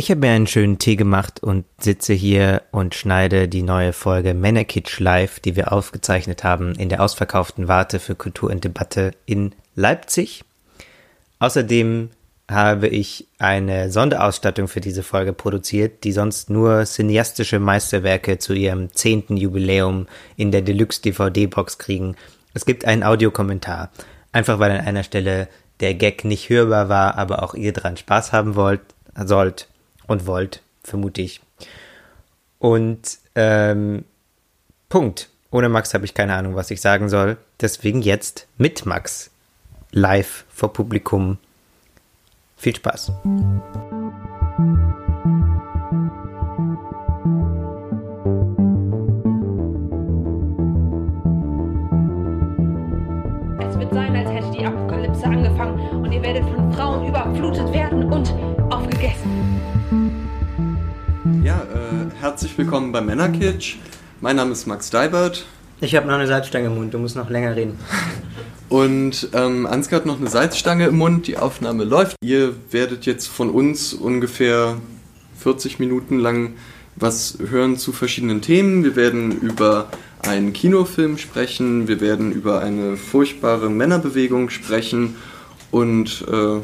Ich habe mir einen schönen Tee gemacht und sitze hier und schneide die neue Folge Männerkitsch Live, die wir aufgezeichnet haben in der ausverkauften Warte für Kultur und Debatte in Leipzig. Außerdem habe ich eine Sonderausstattung für diese Folge produziert, die sonst nur cineastische Meisterwerke zu ihrem zehnten Jubiläum in der Deluxe DVD-Box kriegen. Es gibt einen Audiokommentar, einfach weil an einer Stelle der Gag nicht hörbar war, aber auch ihr dran Spaß haben wollt, sollt und wollt, vermute ich. Und ähm, Punkt. Ohne Max habe ich keine Ahnung, was ich sagen soll. Deswegen jetzt mit Max live vor Publikum viel Spaß. Es wird sein, als hätte die Apokalypse angefangen und ihr werdet von Frauen überflutet werden äh, herzlich willkommen bei Männerkitsch. Mein Name ist Max Deibert. Ich habe noch eine Salzstange im Mund, du musst noch länger reden. Und ähm, Ansgar hat noch eine Salzstange im Mund, die Aufnahme läuft. Ihr werdet jetzt von uns ungefähr 40 Minuten lang was hören zu verschiedenen Themen. Wir werden über einen Kinofilm sprechen, wir werden über eine furchtbare Männerbewegung sprechen und äh,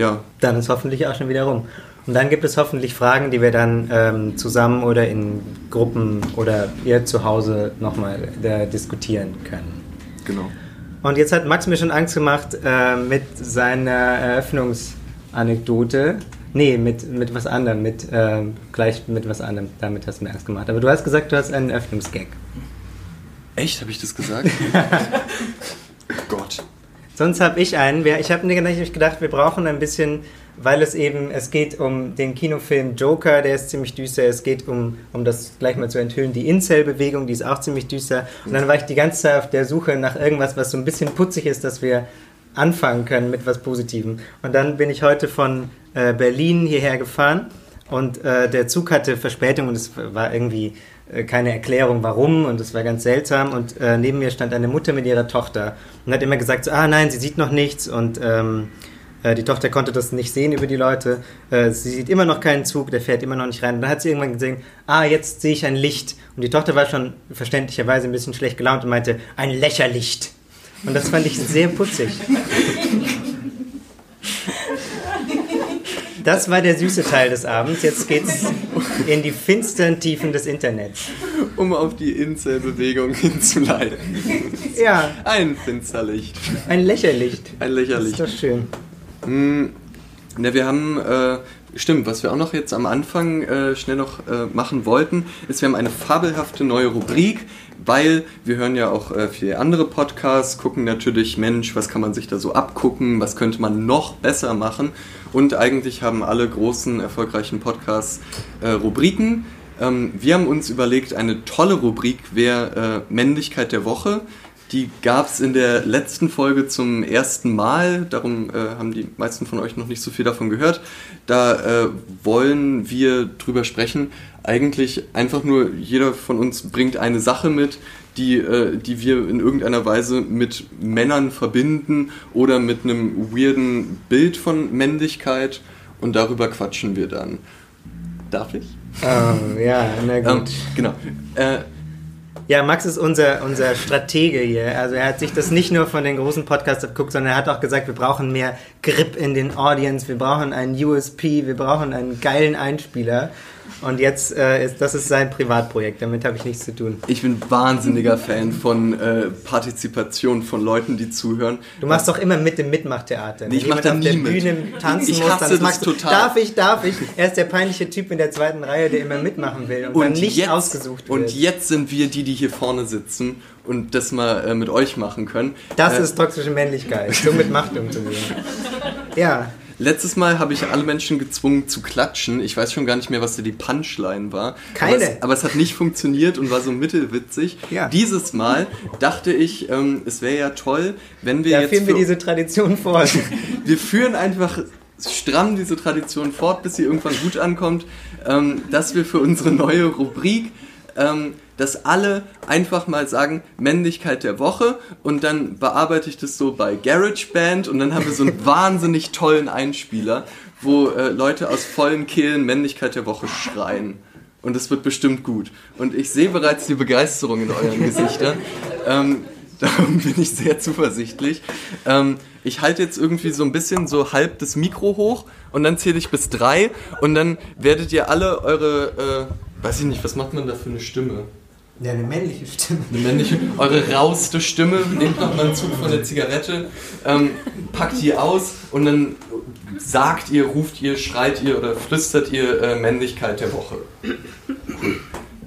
ja. Dann ist hoffentlich auch schon wieder rum. Und dann gibt es hoffentlich Fragen, die wir dann ähm, zusammen oder in Gruppen oder ihr zu Hause nochmal äh, diskutieren können. Genau. Und jetzt hat Max mir schon Angst gemacht äh, mit seiner Eröffnungsanekdote. Nee, mit, mit was anderem, mit, äh, gleich mit was anderem. Damit hast du mir Angst gemacht. Aber du hast gesagt, du hast einen Öffnungsgag. Echt? Habe ich das gesagt? Gott. Sonst habe ich einen. Ich habe nicht gedacht, wir brauchen ein bisschen, weil es eben, es geht um den Kinofilm Joker, der ist ziemlich düster. Es geht um, um das gleich mal zu enthüllen, die Incel-Bewegung, die ist auch ziemlich düster. Und dann war ich die ganze Zeit auf der Suche nach irgendwas, was so ein bisschen putzig ist, dass wir anfangen können mit was Positivem. Und dann bin ich heute von äh, Berlin hierher gefahren und äh, der Zug hatte Verspätung und es war irgendwie äh, keine Erklärung warum und es war ganz seltsam und äh, neben mir stand eine Mutter mit ihrer Tochter und hat immer gesagt, so, ah nein, sie sieht noch nichts und ähm, äh, die Tochter konnte das nicht sehen über die Leute, äh, sie sieht immer noch keinen Zug, der fährt immer noch nicht rein und dann hat sie irgendwann gesehen, ah jetzt sehe ich ein Licht und die Tochter war schon verständlicherweise ein bisschen schlecht gelaunt und meinte, ein Lächerlicht und das fand ich sehr putzig. Das war der süße Teil des Abends. Jetzt geht's in die finsteren Tiefen des Internets. Um auf die Incel-Bewegung hinzuleiten. Ja. Ein Finsterlicht. Ein Lächerlicht. Ein Lächerlicht. Das ist doch schön. Hm, ne, wir haben, äh, stimmt, was wir auch noch jetzt am Anfang äh, schnell noch äh, machen wollten, ist, wir haben eine fabelhafte neue Rubrik, weil wir hören ja auch äh, viele andere Podcasts, gucken natürlich, Mensch, was kann man sich da so abgucken, was könnte man noch besser machen. Und eigentlich haben alle großen, erfolgreichen Podcasts äh, Rubriken. Ähm, wir haben uns überlegt, eine tolle Rubrik wäre äh, Männlichkeit der Woche. Die gab es in der letzten Folge zum ersten Mal, darum äh, haben die meisten von euch noch nicht so viel davon gehört. Da äh, wollen wir drüber sprechen. Eigentlich einfach nur, jeder von uns bringt eine Sache mit, die, äh, die wir in irgendeiner Weise mit Männern verbinden oder mit einem weirden Bild von Männlichkeit und darüber quatschen wir dann. Darf ich? Oh, ja, na gut. Ähm, genau. Ja, Max ist unser, unser Stratege hier. Also er hat sich das nicht nur von den großen Podcasts abgeguckt, sondern er hat auch gesagt, wir brauchen mehr Grip in den Audience, wir brauchen einen USP, wir brauchen einen geilen Einspieler. Und jetzt äh, ist das ist sein Privatprojekt, damit habe ich nichts zu tun. Ich bin wahnsinniger Fan von äh, Partizipation von Leuten, die zuhören. Du machst doch immer mit dem Mitmachtheater. Nee, ich mach da auf nie der mit. Bühne tanzen Ich muss, hasse dann das du, total. Darf ich, darf ich? Er ist der peinliche Typ in der zweiten Reihe, der immer mitmachen will und, dann nicht jetzt, ausgesucht wird. Und jetzt sind wir die, die hier vorne sitzen und das mal äh, mit euch machen können. das Äh, ist toxische Männlichkeit, so mit Macht umzugehen. Ja, Letztes Mal habe ich alle Menschen gezwungen zu klatschen. Ich weiß schon gar nicht mehr, was da die Punchline war. Keine. Aber es, aber es hat nicht funktioniert und war so mittelwitzig. Ja. Dieses Mal dachte ich, ähm, es wäre ja toll, wenn wir da jetzt. führen wir diese Tradition fort. wir führen einfach stramm diese Tradition fort, bis sie irgendwann gut ankommt, ähm, dass wir für unsere neue Rubrik ähm, dass alle einfach mal sagen, Männlichkeit der Woche und dann bearbeite ich das so bei GarageBand und dann haben wir so einen wahnsinnig tollen Einspieler, wo äh, Leute aus vollen Kehlen Männlichkeit der Woche schreien. Und es wird bestimmt gut. Und ich sehe bereits die Begeisterung in euren Gesichtern. Ähm, darum bin ich sehr zuversichtlich. Ähm, ich halte jetzt irgendwie so ein bisschen so halb das Mikro hoch und dann zähle ich bis drei und dann werdet ihr alle eure, äh, weiß ich nicht, was macht man da für eine Stimme? Ja, eine männliche Stimme. Eine männliche, eure rauste Stimme, nehmt noch mal einen Zug von der Zigarette, ähm, packt die aus und dann sagt ihr, ruft ihr, schreit ihr oder flüstert ihr äh, Männlichkeit der Woche.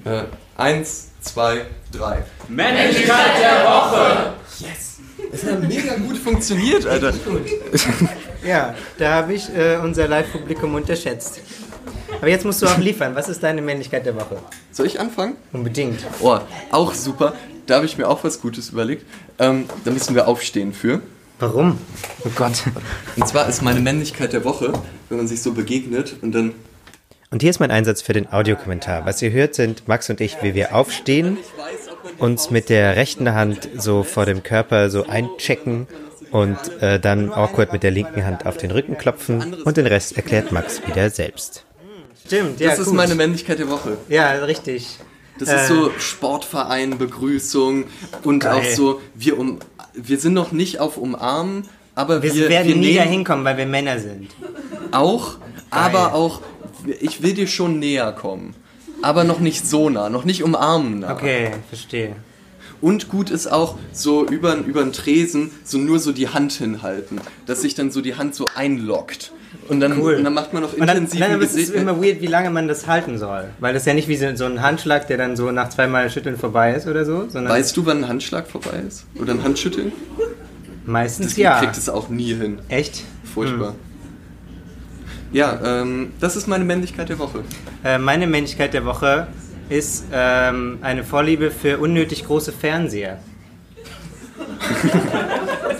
Äh, eins, zwei, drei. Männlichkeit der Woche! Yes! Es hat mega gut funktioniert, Alter. Ja, da habe ich äh, unser Live-Publikum unterschätzt. Aber jetzt musst du auch liefern. Was ist deine Männlichkeit der Woche? Soll ich anfangen? Unbedingt. Oh, auch super. Da habe ich mir auch was Gutes überlegt. Ähm, da müssen wir aufstehen für. Warum? Oh Gott. Und zwar ist meine Männlichkeit der Woche, wenn man sich so begegnet und dann. Und hier ist mein Einsatz für den Audiokommentar. Was ihr hört, sind Max und ich, wie wir aufstehen, uns mit der rechten Hand so vor dem Körper so einchecken und äh, dann awkward mit der linken Hand auf den Rücken klopfen und den Rest erklärt Max wieder selbst. Stimmt, ja. Das ist gut. meine Männlichkeit der Woche. Ja, richtig. Das Äh. ist so Sportverein, Begrüßung und Geil. auch so, wir um wir sind noch nicht auf Umarmen, aber Wir, wir, werden wir nie dahin kommen, weil wir Männer sind. auch, aber auch, ich will dir schon näher kommen. Aber noch nicht so nah, noch nicht umarmen nah. Okay, verstehe. Und gut ist auch so über den Tresen so nur so die Hand hinhalten, dass sich dann so die Hand so einlockt. Und dann, Cool. und dann macht man noch dann, intensiven dann ist es Gesicht. immer weird, wie lange man das halten soll. Weil das ja nicht wie so ein Handschlag, der dann so nach zweimal Schütteln vorbei ist oder so, Weißt du, wann ein Handschlag vorbei ist? Oder ein Handschütteln? meistens Das ja. kriegt es auch nie hin. Echt? Furchtbar. Hm. Ja, ähm, das ist meine Männlichkeit der Woche. Äh, meine Männlichkeit der Woche ist ähm, eine Vorliebe für unnötig große Fernseher.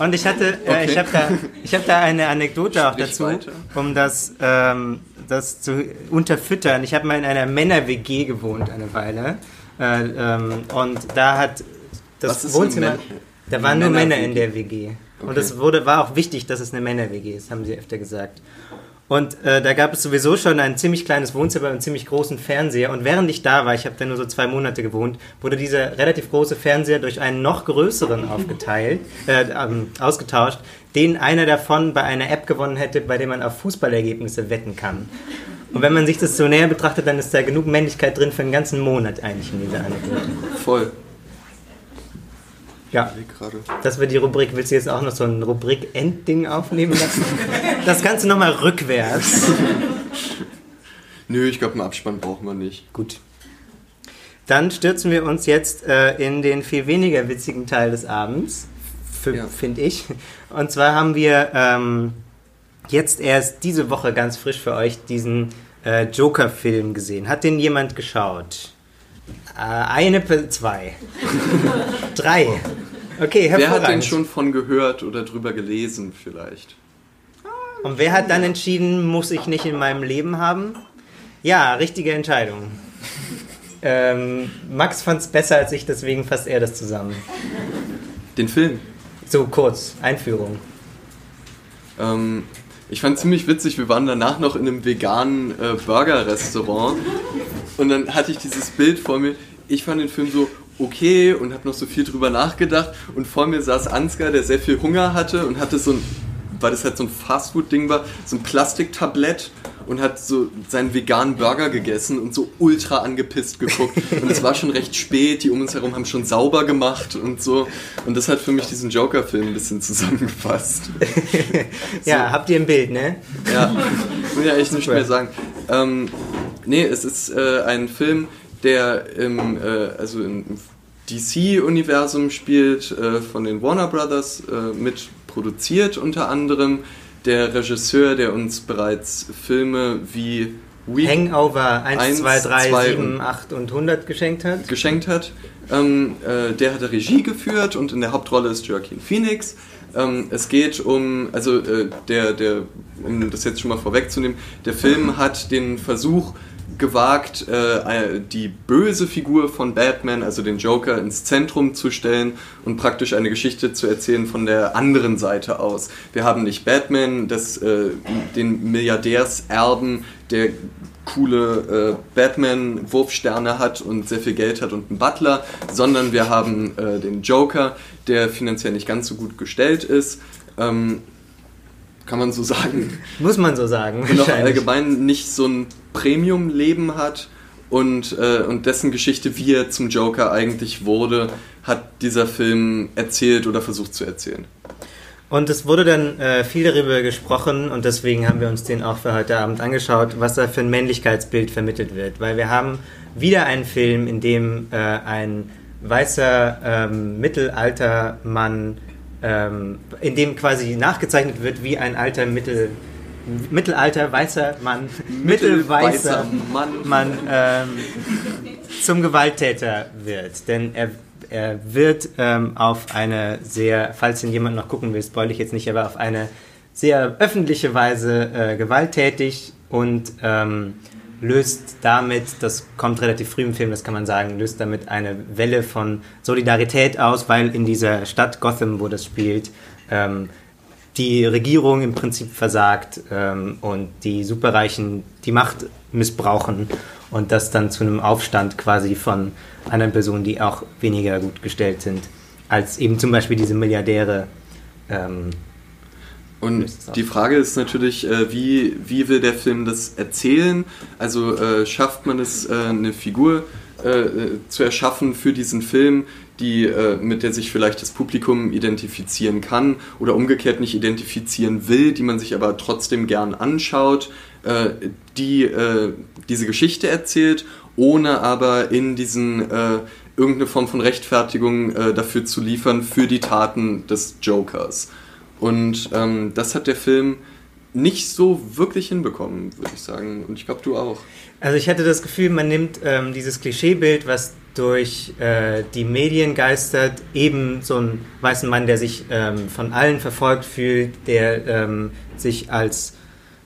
Und ich hatte, äh, Okay. ich habe da, ich hab da eine Anekdote auch dazu, weiter. um das, ähm, das zu unterfüttern. Ich habe mal in einer Männer-WG gewohnt eine Weile. Äh, ähm, und da hat das Wohnzimmer, da waren nur Männer in der WG. Und Okay. es wurde, war auch wichtig, dass es eine Männer-WG ist, haben sie öfter gesagt. Und äh, da gab es sowieso schon ein ziemlich kleines Wohnzimmer und einen ziemlich großen Fernseher. Und während ich da war, ich habe da nur so zwei Monate gewohnt, wurde dieser relativ große Fernseher durch einen noch größeren aufgeteilt, äh, ähm, ausgetauscht, den einer davon bei einer App gewonnen hätte, bei der man auf Fußballergebnisse wetten kann. Und wenn man sich das so näher betrachtet, dann ist da genug Männlichkeit drin für einen ganzen Monat eigentlich in dieser Anekdote. Voll. Ja, das wird die Rubrik. Willst du jetzt auch noch so ein Rubrik-Endding aufnehmen lassen? Das Ganze nochmal rückwärts. Nö, ich glaube, einen Abspann brauchen wir nicht. Gut. Dann stürzen wir uns jetzt äh, in den viel weniger witzigen Teil des Abends, Ja. finde ich. Und zwar haben wir ähm, jetzt erst diese Woche ganz frisch für euch diesen äh, Joker-Film gesehen. Hat den jemand geschaut? Äh, eine, zwei, drei. Okay, Wer hat denn hervorragend. schon von gehört oder drüber gelesen vielleicht? Und wer hat dann entschieden, muss ich nicht in meinem Leben haben? Ja, richtige Entscheidung. Ähm, Max fand es besser als ich, deswegen fasst er das zusammen. Den Film. So kurz, Einführung. Ähm, ich fand ziemlich witzig, wir waren danach noch in einem veganen äh, Burger-Restaurant und dann hatte ich dieses Bild vor mir. Ich fand den Film so okay und habe noch so viel drüber nachgedacht und vor mir saß Ansgar, der sehr viel Hunger hatte und hatte so ein, weil das halt so ein Fastfood-Ding war, so ein Plastiktablett und hat so seinen veganen Burger gegessen und so ultra angepisst geguckt. Und es war schon recht spät, die um uns herum haben schon sauber gemacht und so. Und das hat für mich diesen Joker-Film ein bisschen zusammengefasst. Ja, habt ihr ein Bild, ne? Ja, will ja echt nicht mehr sagen. Ähm, nee, es ist äh, ein Film, der im, äh, also im DC-Universum spielt, äh, von den Warner Brothers äh, mit produziert unter anderem. Der Regisseur, der uns bereits Filme wie Week Hangover 1, Eins, 2, 3, zwei 7, und- 8 und 100 geschenkt hat. geschenkt hat. Ähm, äh, der hat Regie geführt und in der Hauptrolle ist Joaquin Phoenix. Ähm, es geht um, also äh, der, der, um das jetzt schon mal vorwegzunehmen, der Film hat den Versuch gewagt, äh, die böse Figur von Batman, also den Joker, ins Zentrum zu stellen und praktisch eine Geschichte zu erzählen von der anderen Seite aus. Wir haben nicht Batman, das, äh, den Milliardärserben, der coole äh, Batman-Wurfsterne hat und sehr viel Geld hat und einen Butler, sondern wir haben den Joker, der finanziell nicht ganz so gut gestellt ist. Ähm, kann man so sagen. Muss man so sagen. Und auch allgemein nicht so ein Premium-Leben hat und, äh, und dessen Geschichte, wie er zum Joker eigentlich wurde, hat dieser Film erzählt oder versucht zu erzählen. Und es wurde dann äh, viel darüber gesprochen und deswegen haben wir uns den auch für heute Abend angeschaut, was da für ein Männlichkeitsbild vermittelt wird. Weil wir haben wieder einen Film, in dem äh, ein weißer ähm, Mittelaltermann, ähm, in dem quasi nachgezeichnet wird, wie ein alter Mittel, Mittelalter weißer Mann, mittelweißer Mann, Mann ähm, zum Gewalttäter wird. Denn er er wird ähm, auf eine sehr, falls ihn jemand noch gucken will, spoil ich jetzt nicht, aber auf eine sehr öffentliche Weise äh, gewalttätig und ähm, löst damit, das kommt relativ früh im Film, das kann man sagen, löst damit eine Welle von Solidarität aus, weil in dieser Stadt Gotham, wo das spielt, ähm, die Regierung im Prinzip versagt ähm, und die Superreichen die Macht missbrauchen und das dann zu einem Aufstand quasi von anderen Personen, die auch weniger gut gestellt sind, als eben zum Beispiel diese Milliardäre. Ähm, und die Frage ist natürlich, äh, wie, wie will der Film das erzählen? Also äh, schafft man es, äh, eine Figur äh, zu erschaffen für diesen Film, die, äh, mit der sich vielleicht das Publikum identifizieren kann oder umgekehrt nicht identifizieren will, die man sich aber trotzdem gern anschaut, äh, die diese Geschichte erzählt ohne aber in diesen äh, irgendeine Form von Rechtfertigung äh, dafür zu liefern für die Taten des Jokers. Und ähm, das hat der Film nicht so wirklich hinbekommen, würde ich sagen. Und ich glaube, du auch. Also ich hatte das Gefühl, man nimmt ähm, dieses Klischeebild, was durch äh, die Medien geistert, eben so einen weißen Mann, der sich ähm, von allen verfolgt fühlt, der ähm, sich als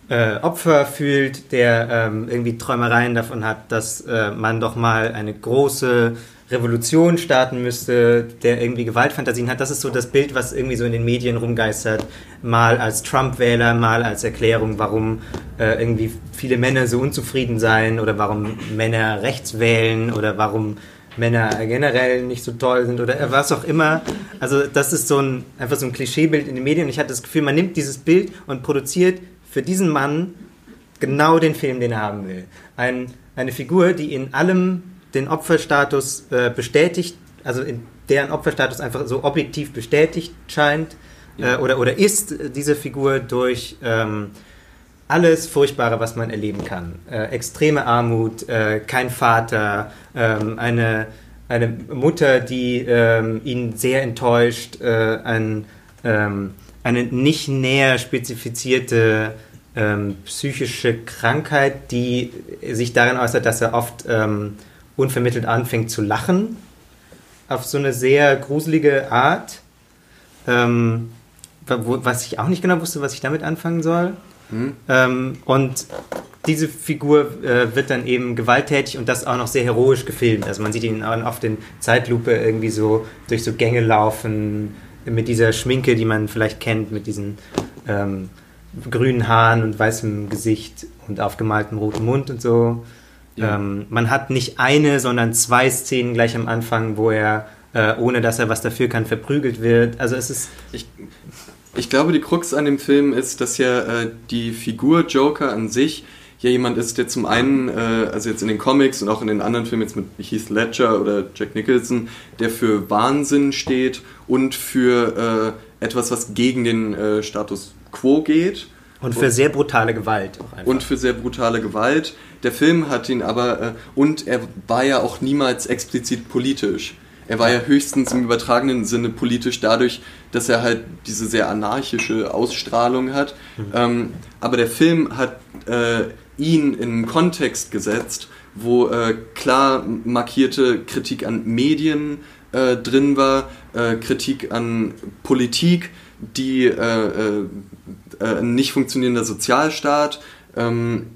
äh, Opfer fühlt, der ähm, irgendwie Träumereien davon hat, dass äh, man doch mal eine große Revolution starten müsste, der irgendwie Gewaltfantasien hat. Das ist so das Bild, was irgendwie so in den Medien rumgeistert. Mal als Trump-Wähler, mal als Erklärung, warum äh, irgendwie viele Männer so unzufrieden seien oder warum Männer rechts wählen oder warum Männer generell nicht so toll sind oder was auch immer. Also das ist so ein einfach so ein Klischeebild in den Medien. Ich hatte das Gefühl, man nimmt dieses Bild und produziert für diesen Mann genau den Film, den er haben will. Ein, eine Figur, die in allem den Opferstatus äh, bestätigt, also in deren Opferstatus einfach so objektiv bestätigt scheint ja. äh, oder, oder ist diese Figur durch ähm, alles Furchtbare, was man erleben kann. Äh, extreme Armut, äh, kein Vater, ähm, eine, eine Mutter, die ähm, ihn sehr enttäuscht, äh, ein ähm, eine nicht näher spezifizierte ähm, psychische Krankheit, die sich darin äußert, dass er oft ähm, unvermittelt anfängt zu lachen, auf so eine sehr gruselige Art, ähm, was ich auch nicht genau wusste, was ich damit anfangen soll. Mhm. und diese Figur äh, wird dann eben gewalttätig und das auch noch sehr heroisch gefilmt. Also man sieht ihn oft in Zeitlupe irgendwie so durch so Gänge laufen, mit dieser Schminke, die man vielleicht kennt, mit diesen ähm, grünen Haaren und weißem Gesicht und aufgemaltem roten Mund und so. Ja. Ähm, man hat nicht eine, sondern zwei Szenen gleich am Anfang, wo er, äh, ohne dass er was dafür kann, verprügelt wird. Also es ist. Ich, ich glaube, die Krux an dem Film ist, dass ja äh, die Figur Joker an sich ja jemand ist, der zum einen, äh, also jetzt in den Comics und auch in den anderen Filmen jetzt mit Heath Ledger oder Jack Nicholson, der für Wahnsinn steht und für äh, etwas, was gegen den äh, Status quo geht. Und für und, sehr brutale Gewalt. Und für sehr brutale Gewalt. Der Film hat ihn aber, äh, und er war ja auch niemals explizit politisch. Er war ja höchstens im übertragenen Sinne politisch dadurch, dass er halt diese sehr anarchische Ausstrahlung hat. Mhm. Ähm, aber der Film hat äh, ihn in einen Kontext gesetzt, wo äh, klar markierte Kritik an Medien äh, drin war, äh, Kritik an Politik, die äh, äh, äh, nicht funktionierender Sozialstaat, ähm,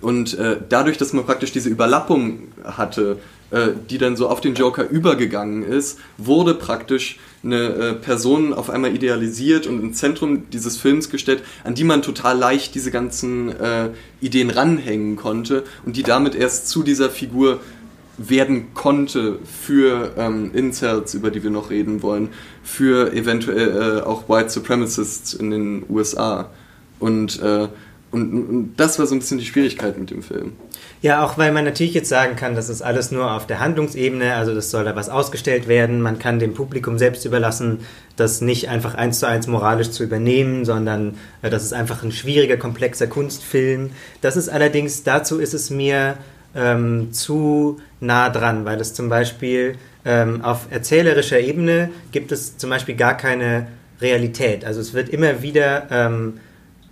Und äh, dadurch, dass man praktisch diese Überlappung hatte, äh, die dann so auf den Joker übergegangen ist, wurde praktisch eine Person auf einmal idealisiert und ins Zentrum dieses Films gestellt, an die man total leicht diese ganzen äh, Ideen ranhängen konnte und die damit erst zu dieser Figur werden konnte für ähm, Incels, über die wir noch reden wollen, für eventuell äh, auch White Supremacists in den USA. Und, äh, und, und das war so ein bisschen die Schwierigkeit mit dem Film. Ja, auch weil man natürlich jetzt sagen kann, das ist alles nur auf der Handlungsebene, also das soll da was ausgestellt werden. Man kann dem Publikum selbst überlassen, das nicht einfach eins zu eins moralisch zu übernehmen, sondern äh, das ist einfach ein schwieriger, komplexer Kunstfilm. Das ist allerdings, dazu ist es mir ähm, zu nah dran, weil es zum Beispiel ähm, auf erzählerischer Ebene gibt es zum Beispiel gar keine Realität. Also es wird immer wieder ähm,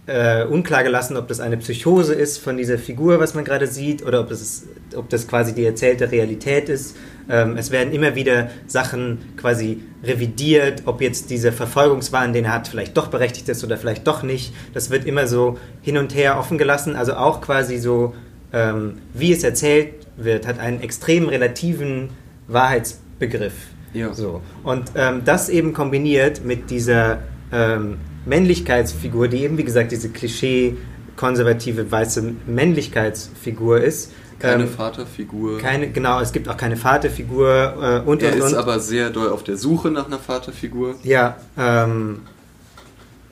äh, unklar gelassen, ob das eine Psychose ist von dieser Figur, was man gerade sieht, oder ob das, ob das quasi die erzählte Realität ist. Ähm, es werden immer wieder Sachen quasi revidiert, ob jetzt dieser Verfolgungswahn, den er hat, vielleicht doch berechtigt ist oder vielleicht doch nicht. Das wird immer so hin und her offen gelassen. Also auch quasi so, ähm, wie es erzählt wird, hat einen extrem relativen Wahrheitsbegriff. Ja. So. Und ähm, das eben kombiniert mit dieser ähm, Männlichkeitsfigur, die eben, wie gesagt, diese Klischee konservative weiße Männlichkeitsfigur ist. Keine ähm, Vaterfigur. Keine, genau, es gibt auch keine Vaterfigur äh, und Er und, ist und. aber sehr doll auf der Suche nach einer Vaterfigur. Ja, ähm,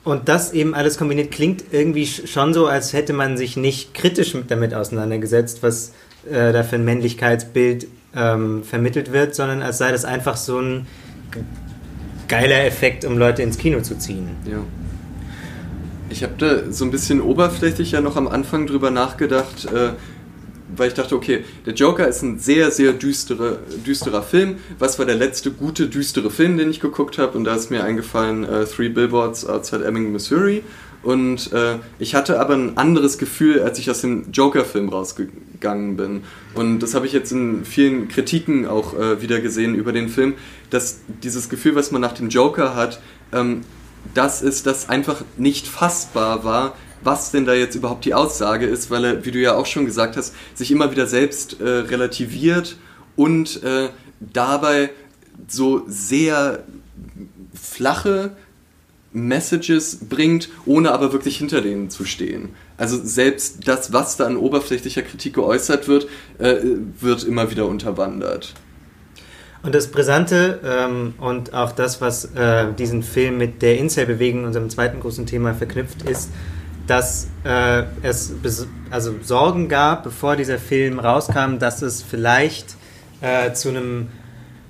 und das eben alles kombiniert klingt irgendwie schon so, als hätte man sich nicht kritisch damit auseinandergesetzt, was äh, da für ein Männlichkeitsbild ähm, vermittelt wird, sondern als sei das einfach so ein geiler Effekt, um Leute ins Kino zu ziehen. Ja. Ich habe da so ein bisschen oberflächlich ja noch am Anfang drüber nachgedacht, äh, weil ich dachte, okay, der Joker ist ein sehr, sehr düstere, düsterer Film. Was war der letzte gute, düstere Film, den ich geguckt habe? Und da ist mir eingefallen äh, Three Billboards Outside Ebbing, Missouri. Und äh, ich hatte aber ein anderes Gefühl, als ich aus dem Joker-Film rausgegangen bin. Und das habe ich jetzt in vielen Kritiken auch äh, wieder gesehen über den Film, dass dieses Gefühl, was man nach dem Joker hat, ähm, das ist, dass einfach nicht fassbar war, was denn da jetzt überhaupt die Aussage ist, weil er, wie du ja auch schon gesagt hast, sich immer wieder selbst äh, relativiert und äh, dabei so sehr flache Messages bringt, ohne aber wirklich hinter denen zu stehen. Also selbst das, was da an oberflächlicher Kritik geäußert wird, äh, wird immer wieder unterwandert. Und das Brisante ähm, und auch das, was äh, diesen Film mit der Incel-Bewegung, unserem zweiten großen Thema, verknüpft, ist, dass äh, es also Sorgen gab, bevor dieser Film rauskam, dass es vielleicht äh, zu einem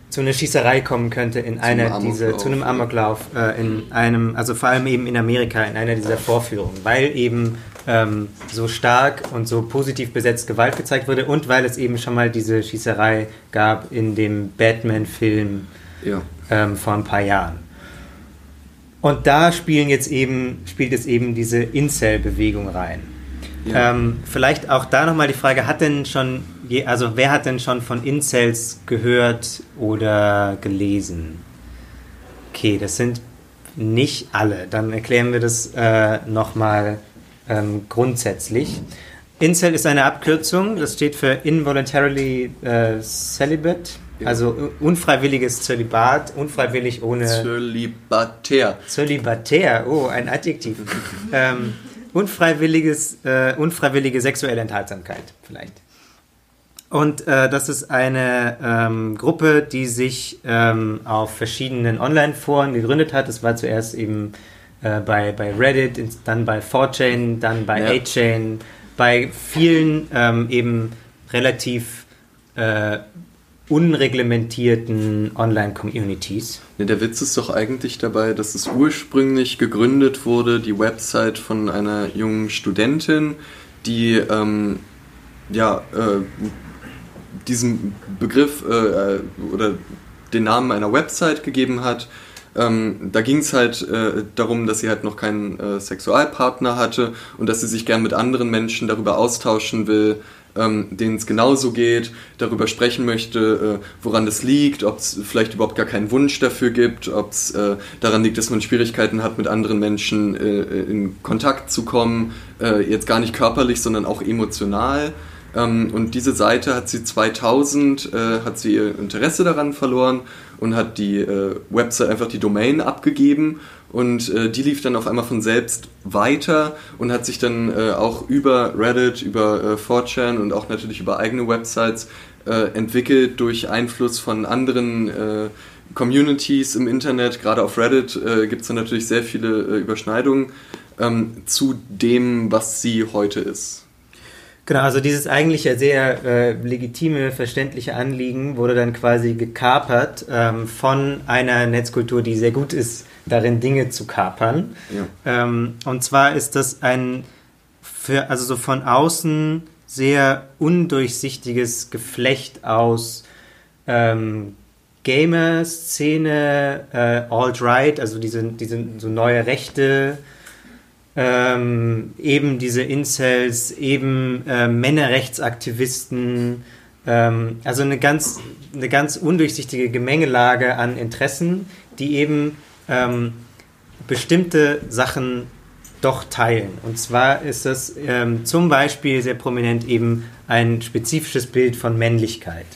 zu einer Schießerei kommen könnte in einer dieser, zu einem Amoklauf, äh, in einem, also vor allem eben in Amerika, in einer dieser Vorführungen, weil eben ähm, so stark und so positiv besetzt Gewalt gezeigt wurde und weil es eben schon mal diese Schießerei gab in dem Batman-Film ja. ähm, vor ein paar Jahren. Und da spielen jetzt eben, spielt es eben diese Incel-Bewegung rein. Ja. Ähm, vielleicht auch da nochmal die Frage, hat denn schon, je, also wer hat denn schon von Incels gehört oder gelesen? Okay, das sind nicht alle. Dann erklären wir das äh, nochmal ähm, grundsätzlich. Incel ist eine Abkürzung, das steht für Involuntarily äh, Celibate, also unfreiwilliges Zölibat, unfreiwillig ohne... Zölibatär. Zölibatär, oh, ein Adjektiv. ähm, unfreiwilliges, äh, unfreiwillige sexuelle Enthaltsamkeit vielleicht. Und äh, das ist eine ähm, Gruppe, die sich ähm, auf verschiedenen Online-Foren gegründet hat. Das war zuerst eben äh, bei, bei Reddit, dann bei 4chan, dann bei ja. 8chan, bei vielen ähm, eben relativ äh, unreglementierten Online-Communities. Ne, der Witz ist doch eigentlich dabei, dass es ursprünglich gegründet wurde, die Website von einer jungen Studentin, die ähm, ja, äh, diesen Begriff äh, oder den Namen einer Website gegeben hat. Ähm, da ging es halt äh, darum, dass sie halt noch keinen äh, Sexualpartner hatte und dass sie sich gern mit anderen Menschen darüber austauschen will, ähm, denen es genauso geht, darüber sprechen möchte, äh, woran das liegt, ob es vielleicht überhaupt gar keinen Wunsch dafür gibt, ob es äh, daran liegt, dass man Schwierigkeiten hat, mit anderen Menschen äh, in Kontakt zu kommen, äh, jetzt gar nicht körperlich, sondern auch emotional. Ähm, und diese Seite hat sie 2000, äh, hat sie ihr Interesse daran verloren und hat die äh, Website einfach die Domain abgegeben und äh, die lief dann auf einmal von selbst weiter und hat sich dann äh, auch über Reddit, über äh, 4chan und auch natürlich über eigene Websites äh, entwickelt durch Einfluss von anderen äh, Communities im Internet. Gerade auf Reddit äh, gibt es dann natürlich sehr viele Überschneidungen ähm, zu dem, was sie heute ist. Genau, also dieses eigentlich ja sehr äh, legitime, verständliche Anliegen wurde dann quasi gekapert ähm, von einer Netzkultur, die sehr gut ist, darin Dinge zu kapern. Ja. Ähm, und zwar ist das ein, für, also so von außen sehr undurchsichtiges Geflecht aus ähm, Gamer-Szene, äh, Alt-Right, also diese, diese so neue Rechte, ähm, eben diese Incels, eben äh, Männerrechtsaktivisten, ähm, also eine ganz, eine ganz undurchsichtige Gemengelage an Interessen, die eben ähm, bestimmte Sachen doch teilen. Und zwar ist das ähm, zum Beispiel sehr prominent eben ein spezifisches Bild von Männlichkeit.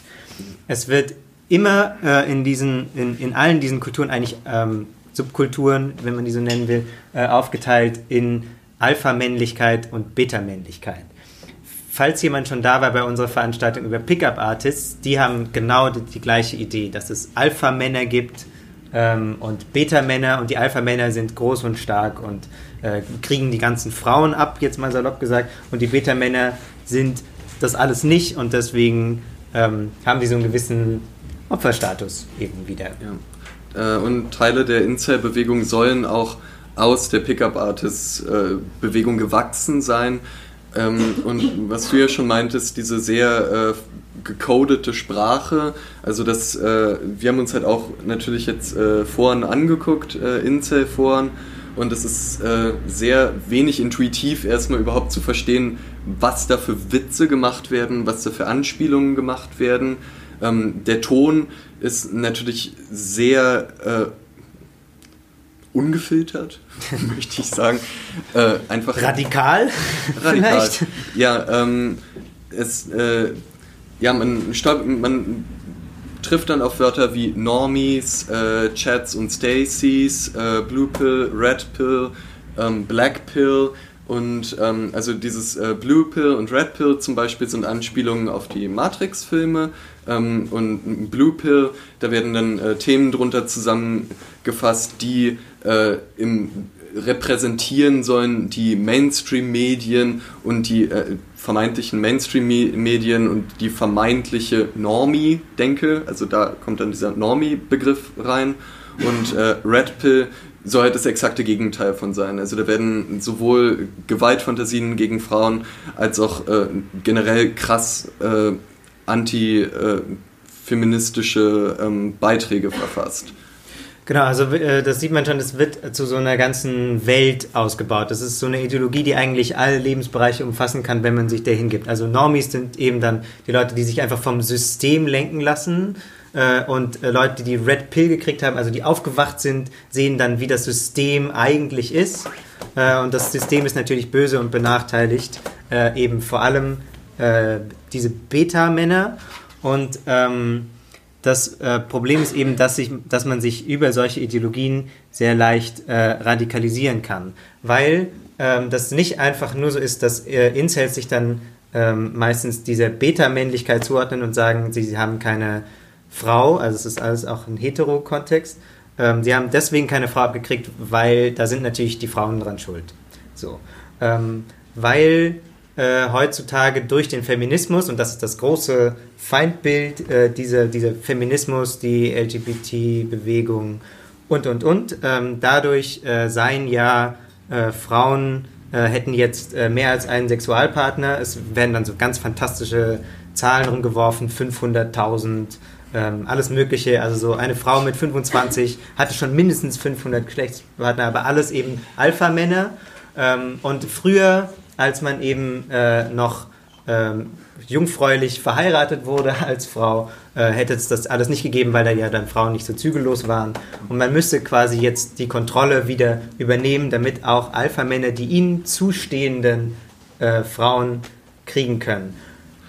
Es wird immer äh, in, diesen, in, in allen diesen Kulturen eigentlich ähm, Subkulturen, wenn man die so nennen will, äh, aufgeteilt in Alpha-Männlichkeit und Beta-Männlichkeit. Falls jemand schon da war bei unserer Veranstaltung über Pickup-Artists, die haben genau die, die, gleiche Idee, dass es Alpha-Männer gibt ähm, und Beta-Männer und die Alpha-Männer sind groß und stark und äh, kriegen die ganzen Frauen ab, jetzt mal salopp gesagt, und die Beta-Männer sind das alles nicht und deswegen ähm, haben die so einen gewissen Opferstatus eben wieder. Ja. Äh, und Teile der Incel-Bewegung sollen auch aus der Pickup-Artist-Bewegung gewachsen sein. Ähm, und was du ja schon meintest, diese sehr äh, gecodete Sprache, also das, äh, wir haben uns halt auch natürlich jetzt äh, Foren angeguckt, äh, Incel-Foren, und es ist äh, sehr wenig intuitiv erstmal überhaupt zu verstehen, was da für Witze gemacht werden, was da für Anspielungen gemacht werden. Ähm, der Ton ist natürlich sehr äh, ungefiltert, möchte ich sagen. Äh, einfach radikal. Radikal. Vielleicht? Ja, ähm, es, äh, ja, man, man trifft dann auf Wörter wie Normies, äh, Chats und Stacys, äh, Blue Pill, Red Pill, ähm, Black Pill und ähm, also dieses äh, Blue Pill und Red Pill zum Beispiel sind Anspielungen auf die Matrix-Filme. Ähm, und Blue Pill, da werden dann äh, Themen drunter zusammengefasst, die äh, im repräsentieren sollen die Mainstream-Medien und die äh, vermeintlichen Mainstream-Medien und die vermeintliche Normie-Denke, also da kommt dann dieser Normie-Begriff rein. Und äh, Red Pill soll halt das exakte Gegenteil von sein. Also da werden sowohl Gewaltfantasien gegen Frauen als auch äh, generell krass äh, anti-feministische äh, ähm, Beiträge verfasst. Genau, also äh, das sieht man schon, das wird zu so einer ganzen Welt ausgebaut. Das ist so eine Ideologie, die eigentlich alle Lebensbereiche umfassen kann, wenn man sich dahin gibt. Also Normies sind eben dann die Leute, die sich einfach vom System lenken lassen äh, und äh, Leute, die die Red Pill gekriegt haben, also die aufgewacht sind, sehen dann, wie das System eigentlich ist. Äh, und das System ist natürlich böse und benachteiligt, äh, eben vor allem äh, diese Beta-Männer. Und ähm, das äh, Problem ist eben, dass, sich, dass man sich über solche Ideologien sehr leicht radikalisieren kann, weil ähm, das nicht einfach nur so ist, dass Incels sich dann ähm, meistens dieser Beta-Männlichkeit zuordnen und sagen, sie haben keine Frau, also es ist alles auch ein Hetero-Kontext. Ähm, sie haben deswegen keine Frau abgekriegt, weil da sind natürlich die Frauen dran schuld. So. Ähm, weil äh, heutzutage durch den Feminismus, und das ist das große Feindbild, äh, dieser, dieser Feminismus, die LGBT-Bewegung und, und, und, ähm, dadurch äh, seien ja äh, Frauen äh, hätten jetzt äh, mehr als einen Sexualpartner. Es werden dann so ganz fantastische Zahlen rumgeworfen, 500.000 ähm, alles Mögliche. Also so eine Frau mit 25 hatte schon mindestens 500 Geschlechtspartner, aber alles eben Alpha-Männer. Ähm, und früher, als man eben äh, noch äh, ähm, jungfräulich verheiratet wurde als Frau, äh, hätte es das alles nicht gegeben, weil da ja dann Frauen nicht so zügellos waren. Und man müsste quasi jetzt die Kontrolle wieder übernehmen, damit auch Alpha-Männer die ihnen zustehenden äh, Frauen kriegen können.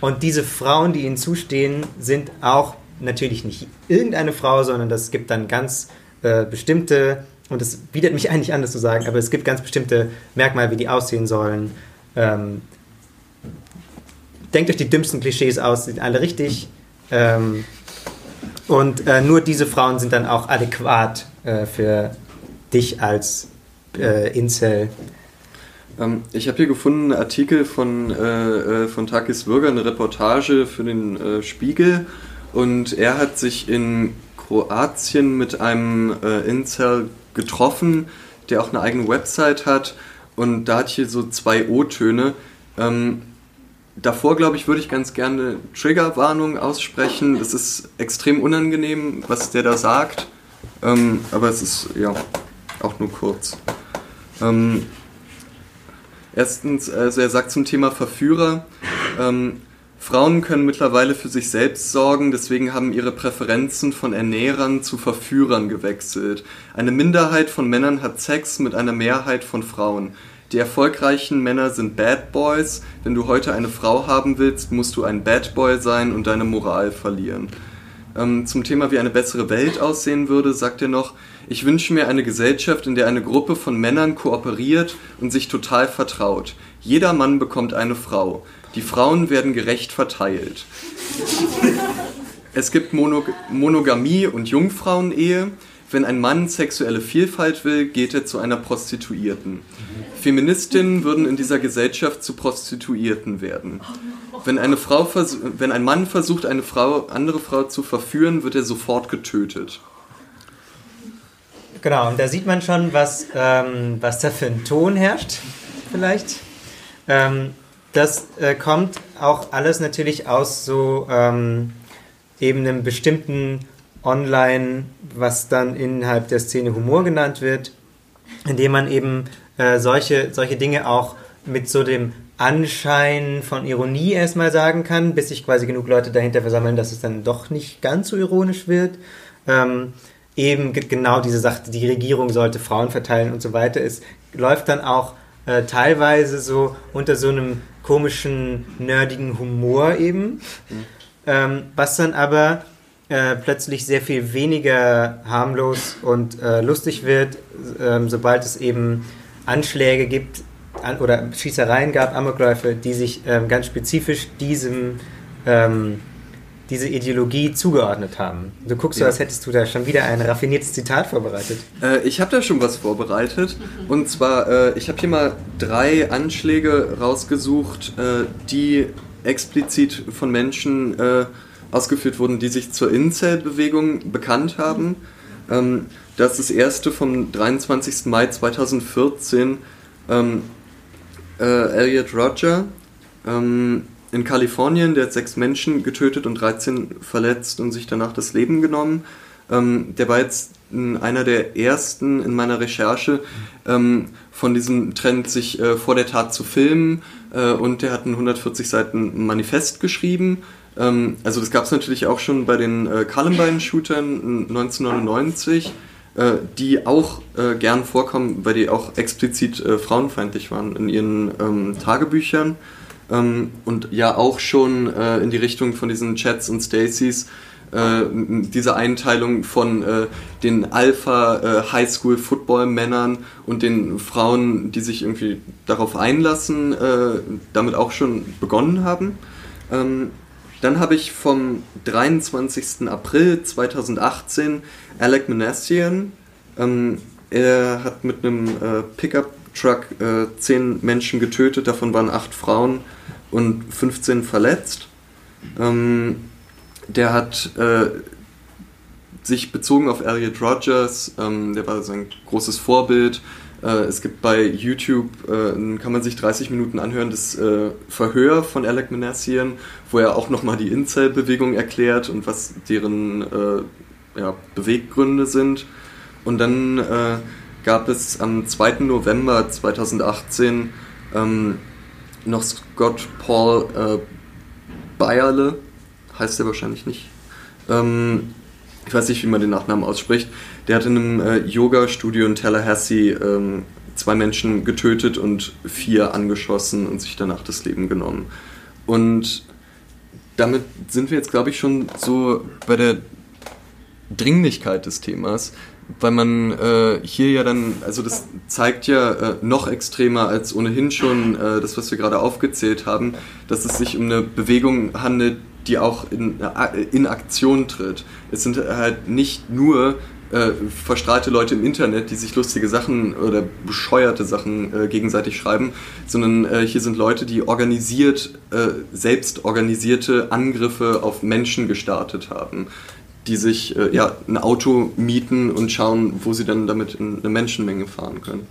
Und diese Frauen, die ihnen zustehen, sind auch natürlich nicht irgendeine Frau, sondern das gibt dann ganz äh, bestimmte, und das bietet mich eigentlich an, das zu sagen, aber es gibt ganz bestimmte Merkmale, wie die aussehen sollen. Ähm, denkt euch die dümmsten Klischees aus, sind alle richtig. Ähm, und äh, nur diese Frauen sind dann auch adäquat äh, für dich als äh, Incel. Ähm, ich habe hier gefunden einen Artikel von, äh, äh, von Takis Bürger, eine Reportage für den äh, Spiegel. Und er hat sich in Kroatien mit einem Incel getroffen, der auch eine eigene Website hat. Und da hat hier so zwei O-Töne. Ähm, Davor, glaube ich, würde ich ganz gerne Triggerwarnung aussprechen. Es ist extrem unangenehm, was der da sagt. Ähm, aber es ist ja auch nur kurz. Ähm, erstens, also er sagt zum Thema Verführer. Ähm, Frauen können mittlerweile für sich selbst sorgen, deswegen haben ihre Präferenzen von Ernährern zu Verführern gewechselt. Eine Minderheit von Männern hat Sex mit einer Mehrheit von Frauen. Die erfolgreichen Männer sind Bad Boys. Wenn du heute eine Frau haben willst, musst du ein Bad Boy sein und deine Moral verlieren. Ähm, zum Thema, wie eine bessere Welt aussehen würde, sagt er noch, ich wünsche mir eine Gesellschaft, in der eine Gruppe von Männern kooperiert und sich total vertraut. Jeder Mann bekommt eine Frau. Die Frauen werden gerecht verteilt. Es gibt Monog Monogamie und Jungfrauenehe. Wenn ein Mann sexuelle Vielfalt will, geht er zu einer Prostituierten. Feministinnen würden in dieser Gesellschaft zu Prostituierten werden. Wenn, eine Frau wenn ein Mann versucht, eine Frau, andere Frau zu verführen, wird er sofort getötet. Genau, und da sieht man schon, was, ähm, was da für ein Ton herrscht, vielleicht. Ähm, das äh, kommt auch alles natürlich aus so ähm, eben einem bestimmten online, was dann innerhalb der Szene Humor genannt wird, indem man eben äh, solche, solche Dinge auch mit so dem Anschein von Ironie erstmal sagen kann, bis sich quasi genug Leute dahinter versammeln, dass es dann doch nicht ganz so ironisch wird. Ähm, eben genau diese Sache, die Regierung sollte Frauen verteilen und so weiter. Es läuft dann auch äh, teilweise so unter so einem komischen, nerdigen Humor eben, mhm. ähm, was dann aber äh, plötzlich sehr viel weniger harmlos und äh, lustig wird, ähm, sobald es eben Anschläge gibt an, oder Schießereien gab, Amokläufe, die sich ähm, ganz spezifisch diesem ähm, diese Ideologie zugeordnet haben. Du guckst ja. so, als hättest du da schon wieder ein raffiniertes Zitat vorbereitet. Äh, ich habe da schon was vorbereitet. Und zwar, äh, ich habe hier mal drei Anschläge rausgesucht, äh, die explizit von Menschen äh, ausgeführt wurden, die sich zur Incel-Bewegung bekannt haben. Ähm, das ist das erste vom 23. Mai 2014. Ähm, äh, Elliot Roger ähm, in Kalifornien, der hat sechs Menschen getötet und 13 verletzt und sich danach das Leben genommen. Ähm, der war jetzt einer der ersten in meiner Recherche ähm, von diesem Trend, sich äh, vor der Tat zu filmen. Äh, und der hat ein 140 Seiten Manifest geschrieben ähm, also das gab es natürlich auch schon bei den äh, Columbine-Shootern 1999, äh, die auch äh, gern vorkommen, weil die auch explizit äh, frauenfeindlich waren in ihren ähm, Tagebüchern. Ähm, und ja auch schon äh, in die Richtung von diesen Chats und Stacys äh, diese Einteilung von äh, den Alpha äh, Highschool Football Männern und den Frauen, die sich irgendwie darauf einlassen, äh, damit auch schon begonnen haben. Ähm, dann habe ich vom 23. April 2018 Alec Manassian. Ähm, er hat mit einem äh, Pickup-Truck äh, 10 Menschen getötet, davon waren 8 Frauen und 15 verletzt. Ähm, der hat äh, sich bezogen auf Elliot Rogers, ähm, der war sein großes Vorbild, äh, es gibt bei YouTube, äh, kann man sich 30 Minuten anhören, das äh, Verhör von Alec Manassian, wo er auch nochmal die Incel-Bewegung erklärt und was deren ja, Beweggründe sind. Und dann äh, gab es am 2. November 2018 ähm, noch Scott Paul äh, Bayerle, heißt er wahrscheinlich nicht. Ähm, ich weiß nicht, wie man den Nachnamen ausspricht. Der hat in einem äh, Yoga-Studio in Tallahassee ähm, zwei Menschen getötet und vier angeschossen und sich danach das Leben genommen. Und damit sind wir jetzt, glaube ich, schon so bei der Dringlichkeit des Themas, weil man äh, hier ja dann, also das zeigt ja äh, noch extremer als ohnehin schon äh, das, was wir gerade aufgezählt haben, dass es sich um eine Bewegung handelt, die auch in, äh, in Aktion tritt. Es sind halt nicht nur äh, verstrahlte Leute im Internet, die sich lustige Sachen oder bescheuerte Sachen äh, gegenseitig schreiben, sondern hier sind Leute, die organisiert, selbst organisierte Angriffe auf Menschen gestartet haben, die sich äh, ja, ein Auto mieten und schauen, wo sie dann damit in eine Menschenmenge fahren können.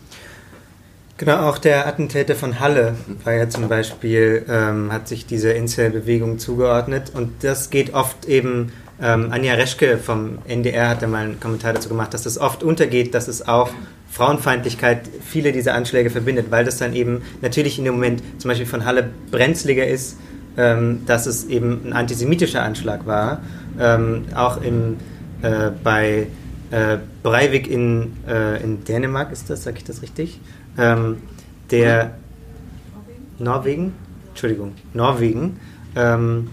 Genau, auch der Attentäter von Halle war ja zum Beispiel, ähm, hat sich dieser Incel-Bewegung zugeordnet und das geht oft eben ähm, Anja Reschke vom NDR hat da mal einen Kommentar dazu gemacht, dass das oft untergeht, dass es auch Frauenfeindlichkeit viele dieser Anschläge verbindet, weil das dann eben natürlich in dem Moment zum Beispiel von Halle brenzliger ist, ähm, dass es eben ein antisemitischer Anschlag war. Ähm, auch im, äh, bei äh, Breivik in, äh, in Dänemark ist das, sage ich das richtig? Ähm, der Norwegen? Norwegen? Entschuldigung, Norwegen. Ähm,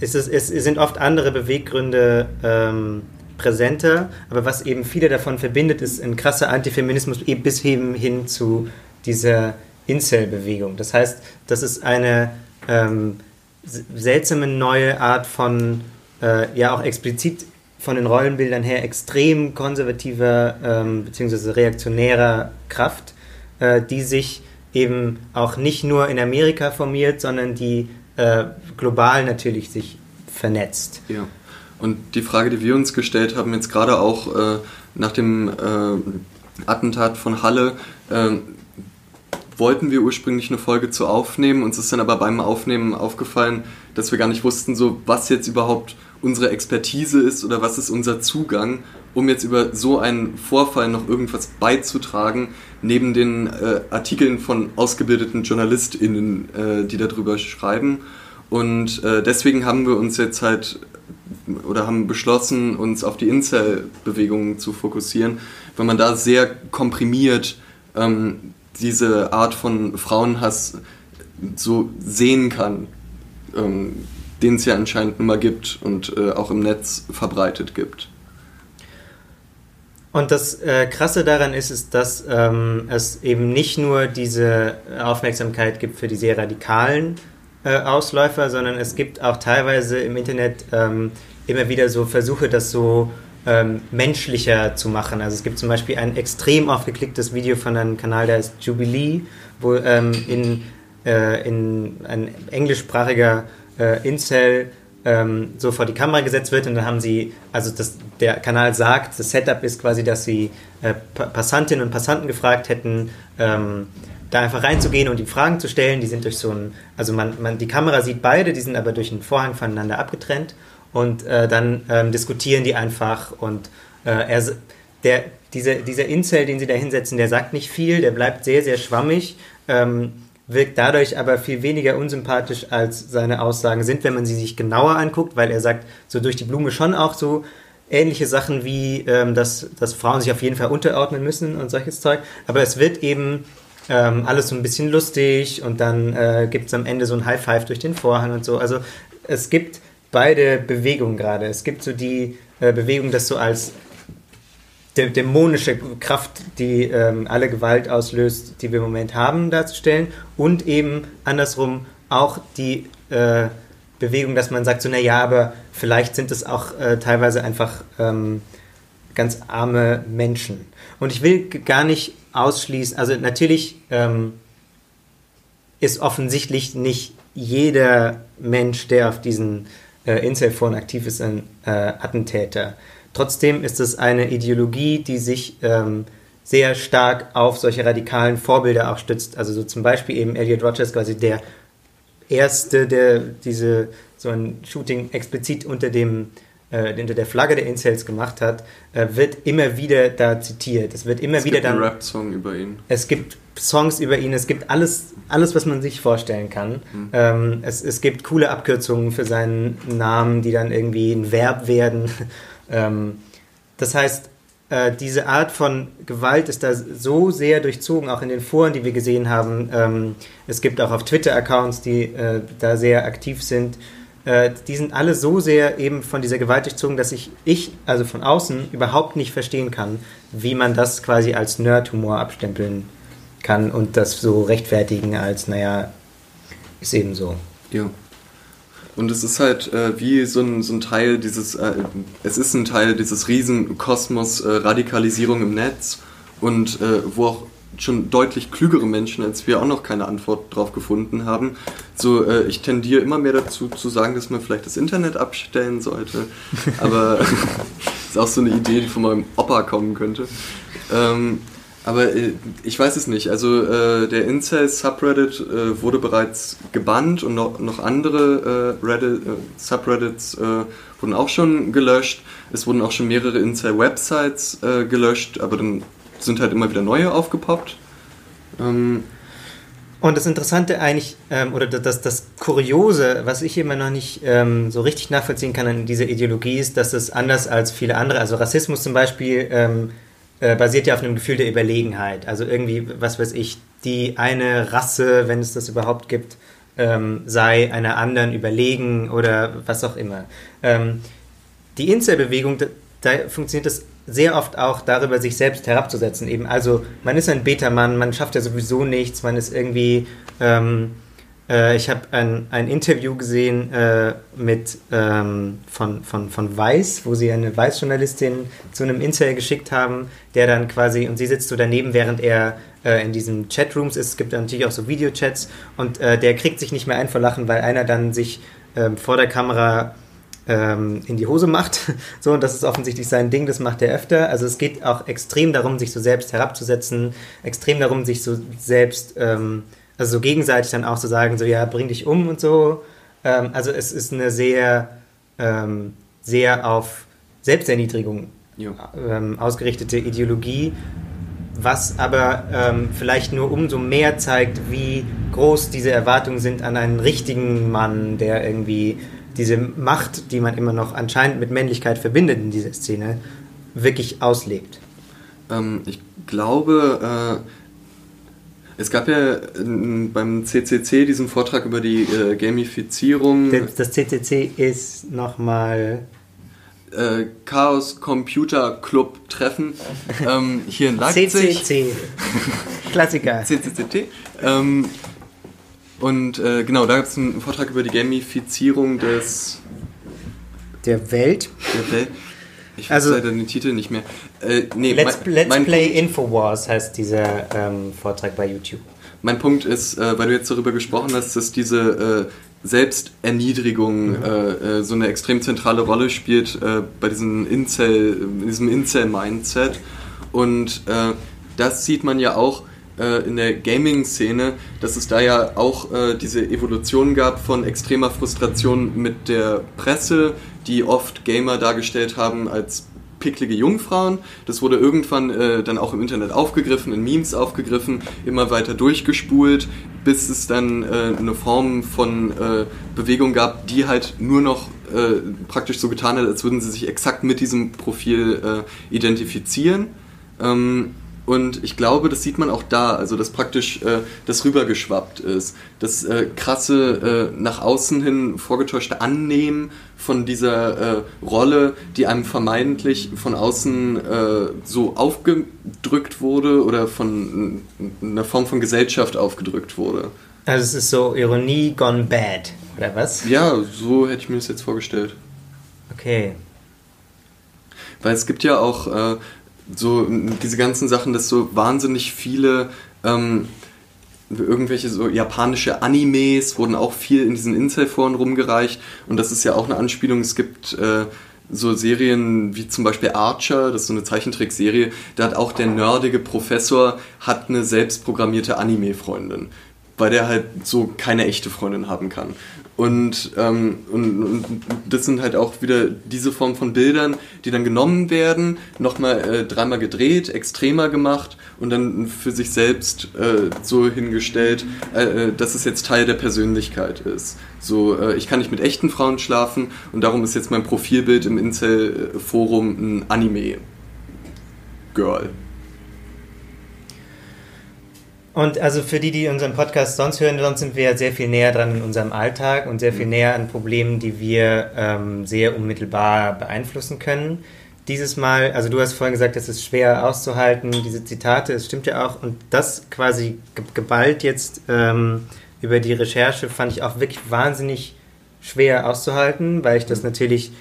ist es, es sind oft andere Beweggründe ähm, präsenter, aber was eben viele davon verbindet, ist ein krasser Antifeminismus bis eben hin zu dieser Incel-Bewegung. Das heißt, das ist eine ähm, seltsame neue Art von, äh, ja auch explizit von den Rollenbildern her extrem konservativer ähm, bzw. reaktionärer Kraft, äh, die sich eben auch nicht nur in Amerika formiert, sondern die äh, global natürlich sich vernetzt. Ja. Und die Frage, die wir uns gestellt haben, jetzt gerade auch äh, nach dem äh, Attentat von Halle, äh, wollten wir ursprünglich eine Folge zu aufnehmen. Uns ist dann aber beim Aufnehmen aufgefallen, dass wir gar nicht wussten, so was jetzt überhaupt unsere Expertise ist oder was ist unser Zugang, um jetzt über so einen Vorfall noch irgendwas beizutragen, neben den äh, Artikeln von ausgebildeten JournalistInnen, äh, die darüber schreiben. Und äh, deswegen haben wir uns jetzt halt oder haben beschlossen, uns auf die Incel-Bewegungen zu fokussieren, weil man da sehr komprimiert ähm, diese Art von Frauenhass so sehen kann, ähm, den es ja anscheinend nun mal gibt und äh, auch im Netz verbreitet gibt. Und das äh, Krasse daran ist, ist, dass ähm, es eben nicht nur diese Aufmerksamkeit gibt für die sehr radikalen äh, Ausläufer, sondern es gibt auch teilweise im Internet ähm, immer wieder so Versuche, das so ähm, menschlicher zu machen. Also es gibt zum Beispiel ein extrem aufgeklicktes Video von einem Kanal, der heißt Jubilee, wo ähm, in, äh, in ein englischsprachiger äh, Incel ähm, so vor die Kamera gesetzt wird und dann haben sie, also das, der Kanal sagt, das Setup ist quasi, dass sie äh, Passantinnen und Passanten gefragt hätten, ähm, da einfach reinzugehen und die Fragen zu stellen. Die sind durch so ein, also man, man, die Kamera sieht beide, die sind aber durch einen Vorhang voneinander abgetrennt und äh, dann ähm, diskutieren die einfach und äh, er, der, dieser, dieser Incel, den sie da hinsetzen, der sagt nicht viel, der bleibt sehr, sehr schwammig. Ähm, wirkt dadurch aber viel weniger unsympathisch als seine Aussagen sind, wenn man sie sich genauer anguckt, weil er sagt so durch die Blume schon auch so ähnliche Sachen wie, ähm, dass, dass Frauen sich auf jeden Fall unterordnen müssen und solches Zeug. Aber es wird eben ähm, alles so ein bisschen lustig und dann äh, gibt es am Ende so ein High Five durch den Vorhang und so. Also es gibt beide Bewegungen gerade. Es gibt so die äh, Bewegung, das so als dä dämonische Kraft, die ähm, alle Gewalt auslöst, die wir im Moment haben, darzustellen. Und eben andersrum auch die äh, Bewegung, dass man sagt, so, naja, aber vielleicht sind es auch äh, teilweise einfach ähm, ganz arme Menschen. Und ich will gar nicht ausschließen, also natürlich ähm, ist offensichtlich nicht jeder Mensch, der auf diesen äh, Incel-Foren aktiv ist, ein äh, Attentäter. Trotzdem ist es eine Ideologie, die sich ähm, sehr stark auf solche radikalen Vorbilder auch stützt. Also so zum Beispiel eben Elliot Rogers, quasi der erste, der diese so ein Shooting explizit unter dem äh, unter der Flagge der Incels gemacht hat, äh, wird immer wieder da zitiert. Es wird immer es wieder gibt dann. Rap-Song über ihn. Es gibt Songs über ihn, es gibt alles, alles was man sich vorstellen kann. Mhm. Ähm, es, es gibt coole Abkürzungen für seinen Namen, die dann irgendwie ein Verb werden. ähm, das heißt, äh, diese Art von Gewalt ist da so sehr durchzogen, auch in den Foren, die wir gesehen haben. Ähm, es gibt auch auf Twitter Accounts, die äh, da sehr aktiv sind. Äh, die sind alle so sehr eben von dieser Gewalt durchzogen, dass ich, ich, also von außen, überhaupt nicht verstehen kann, wie man das quasi als Nerd-Humor abstempeln kann und das so rechtfertigen als, naja, ist eben so. Ja. Und es ist halt äh, wie so ein, so ein Teil dieses, äh, es ist ein Teil dieses Riesenkosmos äh, Radikalisierung im Netz und äh, wo auch schon deutlich klügere Menschen als wir auch noch keine Antwort drauf gefunden haben. So, äh, ich tendiere immer mehr dazu zu sagen, dass man vielleicht das Internet abstellen sollte. Aber ist auch so eine Idee, die von meinem Opa kommen könnte. Ähm, aber äh, ich weiß es nicht. Also äh, der Incel-Subreddit äh, wurde bereits gebannt und noch, noch andere äh, Reddit, äh, Subreddits äh, wurden auch schon gelöscht. Es wurden auch schon mehrere Incel-Websites äh, gelöscht, aber dann sind halt immer wieder neue aufgepoppt. Ähm, Und das Interessante eigentlich, ähm, oder das, das Kuriose, was ich immer noch nicht ähm, so richtig nachvollziehen kann an dieser Ideologie, ist, dass es anders als viele andere, also Rassismus zum Beispiel, ähm, äh, basiert ja auf einem Gefühl der Überlegenheit. Also irgendwie, was weiß ich, die eine Rasse, wenn es das überhaupt gibt, ähm, sei einer anderen überlegen oder was auch immer. Ähm, die Incel-Bewegung, da, da funktioniert das sehr oft auch darüber, sich selbst herabzusetzen. Eben, also man ist ein Beta-Mann, man schafft ja sowieso nichts, man ist irgendwie. Ähm, äh, ich habe ein, ein Interview gesehen äh, mit ähm, von, von, von Weiß, wo sie eine Weiß-Journalistin zu einem Incel geschickt haben, der dann quasi, und sie sitzt so daneben, während er äh, in diesen Chatrooms ist. Es gibt natürlich auch so Videochats und äh, der kriegt sich nicht mehr ein vor Lachen, weil einer dann sich ähm, vor der Kamera ähm, in die Hose macht. So, und das ist offensichtlich sein Ding, das macht er öfter. Also es geht auch extrem darum, sich so selbst herabzusetzen, extrem darum, sich so selbst, ähm, also so gegenseitig dann auch zu sagen, so ja, bring dich um und so. Ähm, also es ist eine sehr, ähm, sehr auf Selbsterniedrigung ähm, ausgerichtete Ideologie, was aber ähm, vielleicht nur umso mehr zeigt, wie groß diese Erwartungen sind an einen richtigen Mann, der irgendwie diese Macht, die man immer noch anscheinend mit Männlichkeit verbindet in dieser Szene, wirklich auslebt. Ähm, ich glaube, äh, es gab ja äh, beim CCC diesen Vortrag über die äh, Gamifizierung. Das, das CCC ist nochmal äh, Chaos Computer Club Treffen ähm, hier in Leipzig. CCC. Klassiker. CCCT. Ähm, und äh, genau, da gab es einen Vortrag über die Gamifizierung des Der Welt. der Welt. Ich weiß Also- leider den Titel nicht mehr. Äh, nee, Let's, mein, Let's mein Play Punkt, Infowars heißt dieser ähm, Vortrag bei YouTube. Mein Punkt ist, äh, weil du jetzt darüber gesprochen hast, dass diese äh, Selbsterniedrigung äh, äh, so eine extrem zentrale Rolle spielt äh, bei diesem Incel, in diesem Incel-Mindset. Und äh, das sieht man ja auch äh, in der Gaming-Szene, dass es da ja auch äh, diese Evolution gab von extremer Frustration mit der Presse, die oft Gamer dargestellt haben als picklige Jungfrauen. Das wurde irgendwann äh, dann auch im Internet aufgegriffen, in Memes aufgegriffen, immer weiter durchgespult, bis es dann äh, eine Form von äh, Bewegung gab, die halt nur noch äh, praktisch so getan hat, als würden sie sich exakt mit diesem Profil äh, identifizieren. Ähm, und ich glaube, das sieht man auch da, also dass praktisch äh, das rübergeschwappt ist. Das äh, krasse äh, nach außen hin vorgetäuschte Annehmen von dieser äh, Rolle, die einem vermeintlich von außen äh, so aufgedrückt wurde oder von einer Form von Gesellschaft aufgedrückt wurde. Also es ist so Ironie gone bad, oder was? Ja, so hätte ich mir das jetzt vorgestellt. Okay. Weil es gibt ja auch äh, so diese ganzen Sachen, dass so wahnsinnig viele ähm, irgendwelche so japanische Animes wurden auch viel in diesen Incel-Foren rumgereicht und das ist ja auch eine Anspielung. Es gibt äh, so Serien wie zum Beispiel Archer, das ist so eine Zeichentrickserie, da hat auch der nerdige Professor hat eine selbstprogrammierte Anime-Freundin. weil der halt so keine echte Freundin haben kann. Und, ähm, und, und, das sind halt auch wieder diese Form von Bildern, die dann genommen werden, nochmal äh, dreimal gedreht, extremer gemacht und dann für sich selbst äh, so hingestellt, äh, äh dass es jetzt Teil der Persönlichkeit ist. So, äh, ich kann nicht mit echten Frauen schlafen und darum ist jetzt mein Profilbild im Incel-Forum ein Anime-Girl. Und also für die, die unseren Podcast sonst hören, sonst sind wir ja sehr viel näher dran in unserem Alltag und sehr viel mhm. näher an Problemen, die wir ähm, sehr unmittelbar beeinflussen können. Dieses Mal, also du hast vorhin gesagt, es ist schwer auszuhalten, diese Zitate, es stimmt ja auch. Und das quasi geballt jetzt ähm, über die Recherche fand ich auch wirklich wahnsinnig schwer auszuhalten, weil ich das mhm. natürlich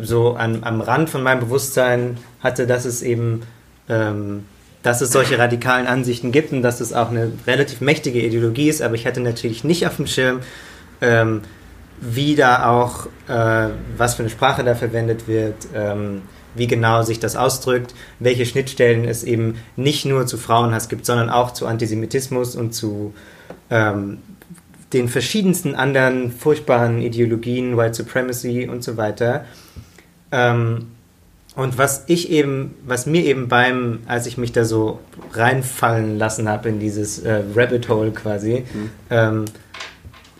so an, am Rand von meinem Bewusstsein hatte, dass es eben ähm, dass es solche radikalen Ansichten gibt und dass es auch eine relativ mächtige Ideologie ist, aber ich hatte natürlich nicht auf dem Schirm, ähm, wie da auch, äh, was für eine Sprache da verwendet wird, ähm, wie genau sich das ausdrückt, welche Schnittstellen es eben nicht nur zu Frauenhass gibt, sondern auch zu Antisemitismus und zu ähm, den verschiedensten anderen furchtbaren Ideologien, White Supremacy und so weiter. Ähm, und was ich eben, was mir eben beim, als ich mich da so reinfallen lassen habe in dieses äh, Rabbit Hole quasi, mhm. ähm,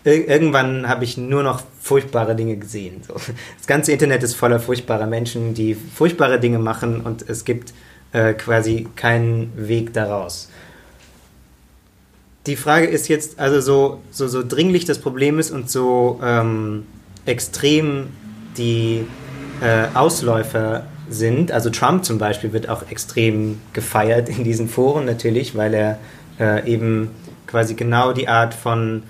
irgendwann habe ich nur noch furchtbare Dinge gesehen. So. Das ganze Internet ist voller furchtbarer Menschen, die furchtbare Dinge machen und es gibt äh, quasi keinen Weg daraus. Die Frage ist jetzt, also so, so, so dringlich das Problem ist und so ähm, extrem die äh, Ausläufer sind. Also Trump zum Beispiel wird auch extrem gefeiert in diesen Foren natürlich, weil er äh, eben quasi genau die Art von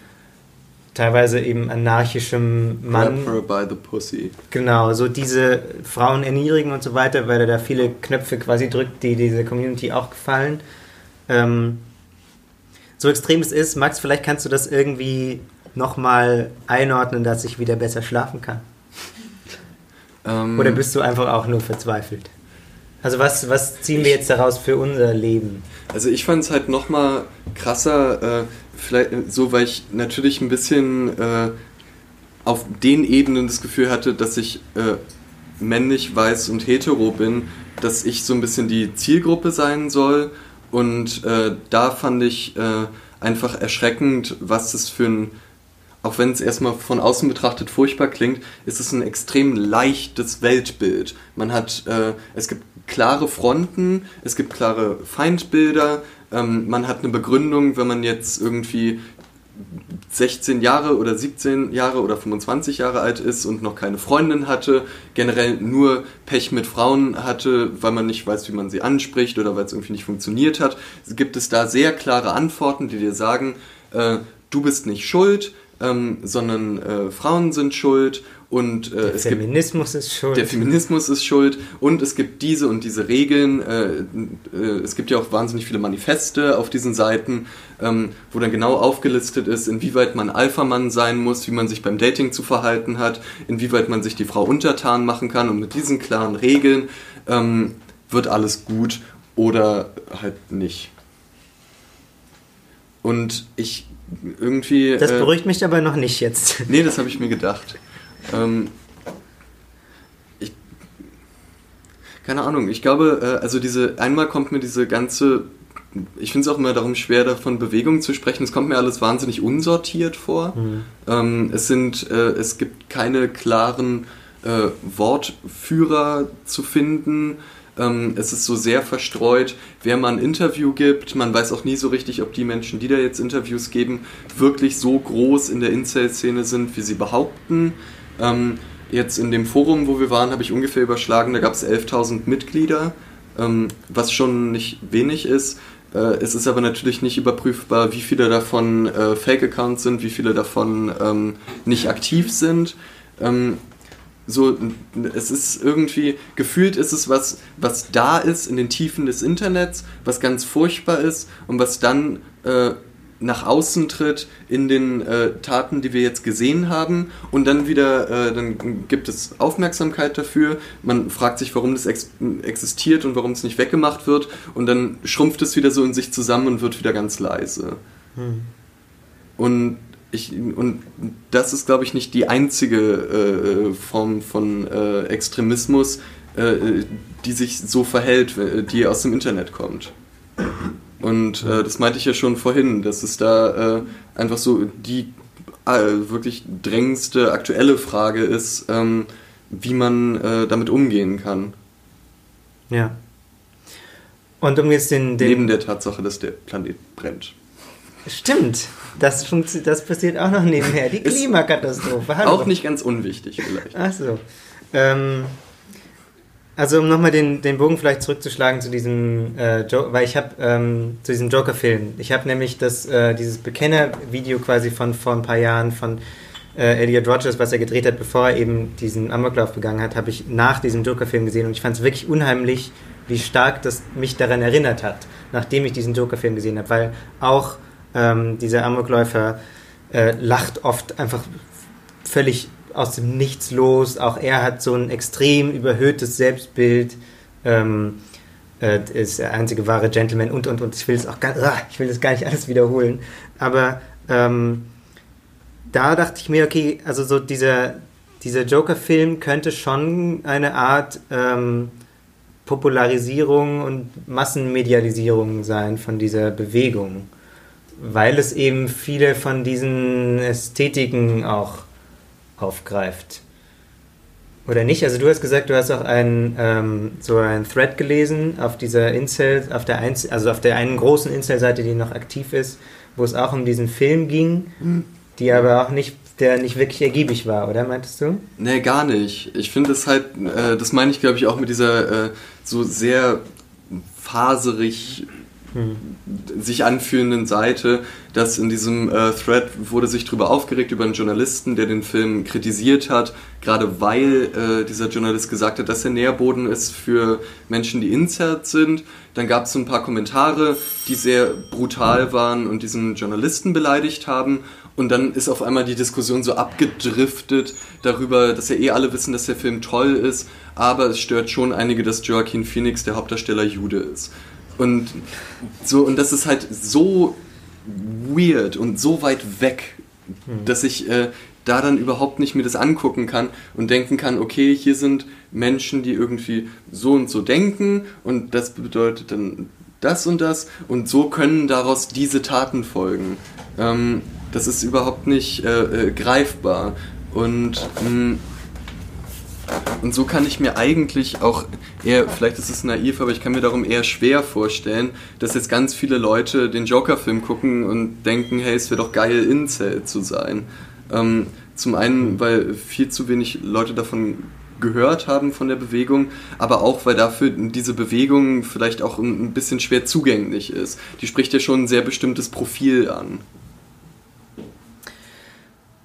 teilweise eben anarchischem Mann. Grab her by the pussy. Genau, so diese Frauen erniedrigen und so weiter, weil er da viele Knöpfe quasi drückt, die dieser Community auch gefallen. Ähm, so extrem es ist, Max, vielleicht kannst du das irgendwie nochmal einordnen, dass ich wieder besser schlafen kann. Ähm, Oder bist du einfach auch nur verzweifelt? Also was, was ziehen wir jetzt daraus für unser Leben? Also ich fand es halt nochmal krasser, äh, vielleicht so, weil ich natürlich ein bisschen äh, auf den Ebenen das Gefühl hatte, dass ich äh, männlich, weiß und hetero bin, dass ich so ein bisschen die Zielgruppe sein soll. Und äh, da fand ich äh, einfach erschreckend, was das für ein auch wenn es erstmal von außen betrachtet furchtbar klingt, ist es ein extrem leichtes Weltbild. Man hat, äh, es gibt klare Fronten, es gibt klare Feindbilder, ähm, man hat eine Begründung, wenn man jetzt irgendwie 16 Jahre oder 17 Jahre oder 25 Jahre alt ist und noch keine Freundin hatte, generell nur Pech mit Frauen hatte, weil man nicht weiß, wie man sie anspricht oder weil es irgendwie nicht funktioniert hat, gibt es da sehr klare Antworten, die dir sagen, äh, du bist nicht schuld, ähm, sondern äh, Frauen sind schuld und äh, der Feminismus gibt, ist schuld. Der Feminismus ist schuld und es gibt diese und diese Regeln. Äh, äh, es gibt ja auch wahnsinnig viele Manifeste auf diesen Seiten, ähm, wo dann genau aufgelistet ist, inwieweit man Alpha-Mann sein muss, wie man sich beim Dating zu verhalten hat, inwieweit man sich die Frau untertan machen kann und mit diesen klaren Regeln ähm, wird alles gut oder halt nicht. Und ich irgendwie. Das äh, beruhigt äh, mich aber noch nicht jetzt. Nee, das habe ich mir gedacht. Ähm, ich, keine Ahnung, ich glaube, äh, also diese, einmal kommt mir diese ganze, ich finde es auch immer darum schwer, davon Bewegung zu sprechen. Es kommt mir alles wahnsinnig unsortiert vor. Mhm. Ähm, es sind, äh, es gibt keine klaren äh, Wortführer zu finden. Ähm, es ist so sehr verstreut, wer mal ein Interview gibt. Man weiß auch nie so richtig, ob die Menschen, die da jetzt Interviews geben, wirklich so groß in der Incel-Szene sind, wie sie behaupten. Ähm, jetzt in dem Forum, wo wir waren, habe ich ungefähr überschlagen, da gab es 11.000 Mitglieder, ähm, was schon nicht wenig ist. Äh, es ist aber natürlich nicht überprüfbar, wie viele davon äh, Fake-Accounts sind, wie viele davon ähm, nicht aktiv sind. So, es ist irgendwie, gefühlt ist es was, was da ist in den Tiefen des Internets, was ganz furchtbar ist und was dann äh, nach außen tritt in den äh, Taten, die wir jetzt gesehen haben und dann wieder, äh, dann gibt es Aufmerksamkeit dafür, man fragt sich, warum das ex existiert und warum es nicht weggemacht wird und dann schrumpft es wieder so in sich zusammen und wird wieder ganz leise. Hm. und ich, und das ist, glaube ich, nicht die einzige äh, Form von äh, Extremismus, äh, die sich so verhält, die aus dem Internet kommt. Und äh, das meinte ich ja schon vorhin, dass es da äh, einfach so die äh, wirklich drängendste aktuelle Frage ist, ähm, wie man damit umgehen kann. Ja. Und um jetzt den, den Neben der Tatsache, dass der Planet brennt. Stimmt. Das, das passiert auch noch nebenher. Die Klimakatastrophe. Hallo. Auch nicht ganz unwichtig vielleicht. Ach so. Ähm, also um nochmal den, den Bogen vielleicht zurückzuschlagen zu diesem äh, Joker, weil ich habe ähm, zu diesem Joker-Film. Ich habe nämlich das, äh, dieses Bekenner-Video quasi von vor ein paar Jahren von äh, Elliot Rogers, was er gedreht hat, bevor er eben diesen Amoklauf begangen hat, habe ich nach diesem Joker-Film gesehen und ich fand es wirklich unheimlich, wie stark das mich daran erinnert hat, nachdem ich diesen Joker-Film gesehen habe, weil auch ähm, dieser Amokläufer äh, lacht oft einfach völlig aus dem Nichts los. Auch er hat so ein extrem überhöhtes Selbstbild. Ähm, äh, ist der einzige wahre Gentleman und und und. Ich will es auch gar, ah, ich will das gar nicht alles wiederholen. Aber ähm, da dachte ich mir, okay, also so dieser, dieser Joker-Film könnte schon eine Art ähm, Popularisierung und Massenmedialisierung sein von dieser Bewegung weil es eben viele von diesen Ästhetiken auch aufgreift. Oder nicht? Also du hast gesagt, du hast auch einen, ähm, so einen Thread gelesen auf dieser Incel, auf der Einzel also auf der einen großen Incel-Seite, die noch aktiv ist, wo es auch um diesen Film ging, mhm. die aber auch nicht, der nicht wirklich ergiebig war, oder meintest du? Nee, gar nicht. Ich finde es halt, äh, das meine ich glaube ich auch mit dieser äh, so sehr faserig sich anfühlenden Seite, dass in diesem äh, Thread wurde sich darüber aufgeregt über einen Journalisten, der den Film kritisiert hat, gerade weil äh, dieser Journalist gesagt hat, dass er Nährboden ist für Menschen, die Insert sind. Dann gab es so ein paar Kommentare, die sehr brutal waren und diesen Journalisten beleidigt haben. Und dann ist auf einmal die Diskussion so abgedriftet darüber, dass ja eh alle wissen, dass der Film toll ist, aber es stört schon einige, dass Joaquin Phoenix der Hauptdarsteller Jude ist. Und so, und das ist halt so weird und so weit weg, hm. dass ich äh, da dann überhaupt nicht mir das angucken kann und denken kann, okay, hier sind Menschen, die irgendwie so und so denken und das bedeutet dann das und das und so können daraus diese Taten folgen. Ähm, das ist überhaupt nicht äh, äh, greifbar. Und mh, hm, und so kann ich mir eigentlich auch eher, vielleicht ist es naiv, aber ich kann mir darum eher schwer vorstellen, dass jetzt ganz viele Leute den Joker-Film gucken und denken, hey, es wäre doch geil, Incel zu sein. Ähm, zum einen, weil viel zu wenig Leute davon gehört haben von der Bewegung, aber auch, weil dafür diese Bewegung vielleicht auch ein bisschen schwer zugänglich ist. Die spricht ja schon ein sehr bestimmtes Profil an.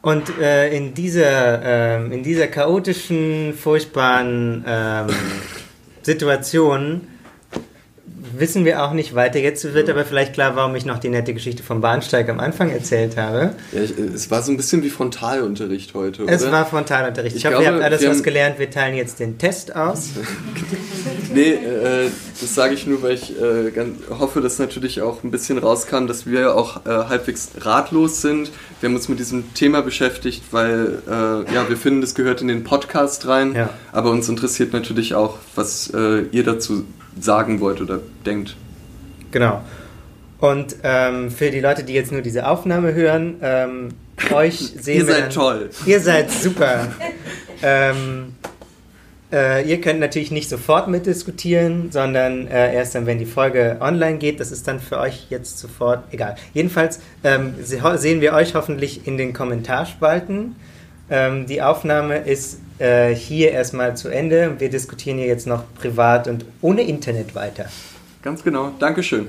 Und äh, in, dieser, ähm, in dieser chaotischen, furchtbaren ähm, Situation wissen wir auch nicht weiter. Jetzt wird aber vielleicht klar, warum ich noch die nette Geschichte vom Bahnsteig am Anfang erzählt habe. Ja, ich, es war so ein bisschen wie Frontalunterricht heute, oder? Es war Frontalunterricht. Ich, ich hoffe, ihr habt alles was gelernt. Wir teilen jetzt den Test aus. nee, äh, das sage ich nur, weil ich äh, hoffe, dass natürlich auch ein bisschen rauskam, dass wir auch äh, halbwegs ratlos sind. Wir haben uns mit diesem Thema beschäftigt, weil äh, ja, wir finden, das gehört in den Podcast rein. Ja. Aber uns interessiert natürlich auch, was äh, ihr dazu sagen wollt oder denkt. Genau. Und ähm, für die Leute, die jetzt nur diese Aufnahme hören, ähm, euch sehen ihr wir. Ihr seid dann, toll. Ihr seid super. ähm, äh, ihr könnt natürlich nicht sofort mitdiskutieren, sondern äh, erst dann, wenn die Folge online geht. Das ist dann für euch jetzt sofort egal. Jedenfalls ähm, sehen wir euch hoffentlich in den Kommentarspalten. Ähm, die Aufnahme ist äh, hier erstmal zu Ende. Wir diskutieren hier jetzt noch privat und ohne Internet weiter. Ganz genau. Dankeschön.